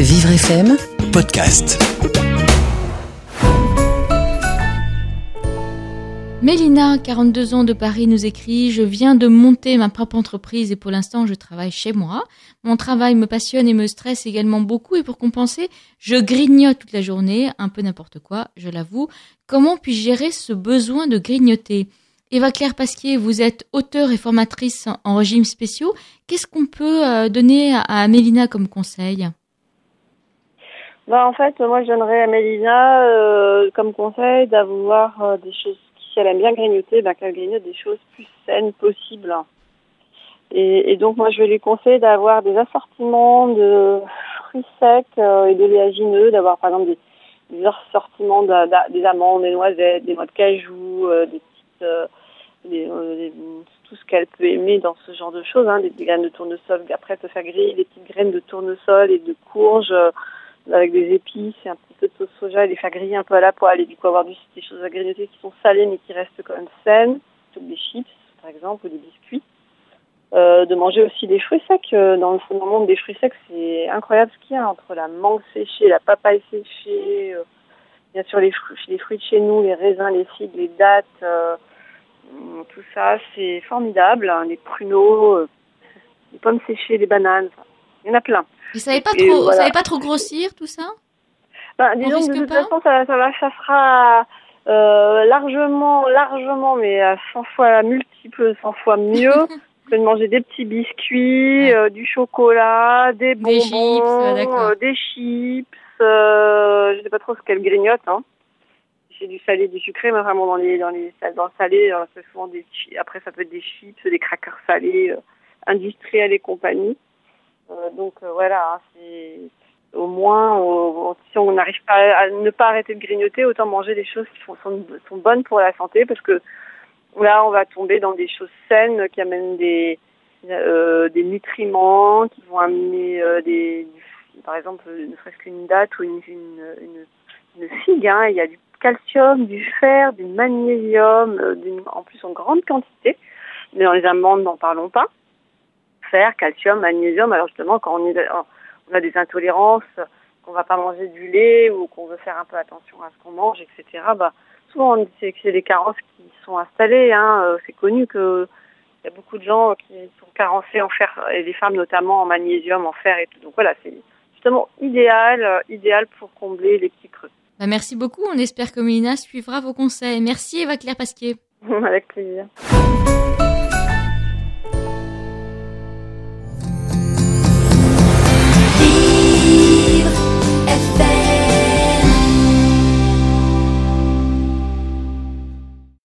Vivre FM podcast. Mélina, 42 ans de Paris, nous écrit Je viens de monter ma propre entreprise et pour l'instant je travaille chez moi. Mon travail me passionne et me stresse également beaucoup et pour compenser, je grignote toute la journée, un peu n'importe quoi, je l'avoue. Comment puis-je gérer ce besoin de grignoter? Eva Claire Pasquier, vous êtes auteure et formatrice en régime spéciaux. Qu'est-ce qu'on peut euh, donner à Mélina comme conseil? Bah, en fait, moi, je donnerais à Mélina euh, comme conseil d'avoir euh, des choses si elle aime bien grignoter, ben, qu'elle grignote des choses plus saines possibles. Et, donc moi je vais lui conseiller d'avoir des assortiments de fruits secs euh, et d'oléagineux, d'avoir par exemple des, assortiments des amandes, des noisettes, des noix de cajou, euh, des petites, euh, des, tout ce qu'elle peut aimer dans ce genre de choses, hein, des, graines de tournesol. Après elle peut faire griller des petites graines de tournesol et de courge avec des épices et un petit peu de sauce soja et les faire griller un peu à la poêle et du coup avoir des choses à grignoter qui sont salées mais qui restent quand même saines, plutôt des chips par exemple ou des biscuits. Euh, de manger aussi des fruits secs. Euh, dans le, monde des fruits secs, c'est incroyable ce qu'il y a entre la mangue séchée, la papaye séchée, euh, bien sûr les fruits, les fruits de chez nous, les raisins, les figues, les dattes, tout ça, c'est formidable. Hein, les pruneaux, les pommes séchées, les bananes, il y en a plein. Vous savez pas trop, savez pas trop grossir tout ça? Ben, Disons que de toute façon, ça, ça, va, ça sera euh, largement, largement, mais à 100 fois multiple, 100 fois mieux. que de manger des petits biscuits, euh, du chocolat, des bonbons, des chips, euh, des chips euh, je sais pas trop ce qu'elle grignote. Hein. C'est du salé, du sucré, mais vraiment dans les dans les dans le salé, c'est souvent des après ça peut être des chips, des crackers salés, industriels et compagnie. Euh, donc euh, voilà, hein, c'est au moins, si on n'arrive pas à, ne pas arrêter de grignoter, autant manger des choses qui sont, sont, bonnes pour la santé, parce que là, on va tomber dans des choses saines qui amènent des, euh, des nutriments, qui vont amener des, par exemple, ne serait-ce qu'une date ou une, une, une, figue, hein, il y a du calcium, du fer, du magnésium, en plus en grande quantité, mais dans les amandes, n'en parlons pas fer, calcium, magnésium. Alors justement, quand on, on a des intolérances, qu'on va pas manger du lait ou qu'on veut faire un peu attention à ce qu'on mange, etc. Bah, souvent on dit que c'est des carences qui sont installées. Hein. Euh, c'est connu que il y a beaucoup de gens qui sont carencés en fer et les femmes notamment en magnésium, en fer et tout. Donc voilà, c'est justement idéal, euh, idéal pour combler les petits creux. Bah, merci beaucoup. On espère que Mélina suivra vos conseils. Merci Eva Claire Pasquier. Avec plaisir.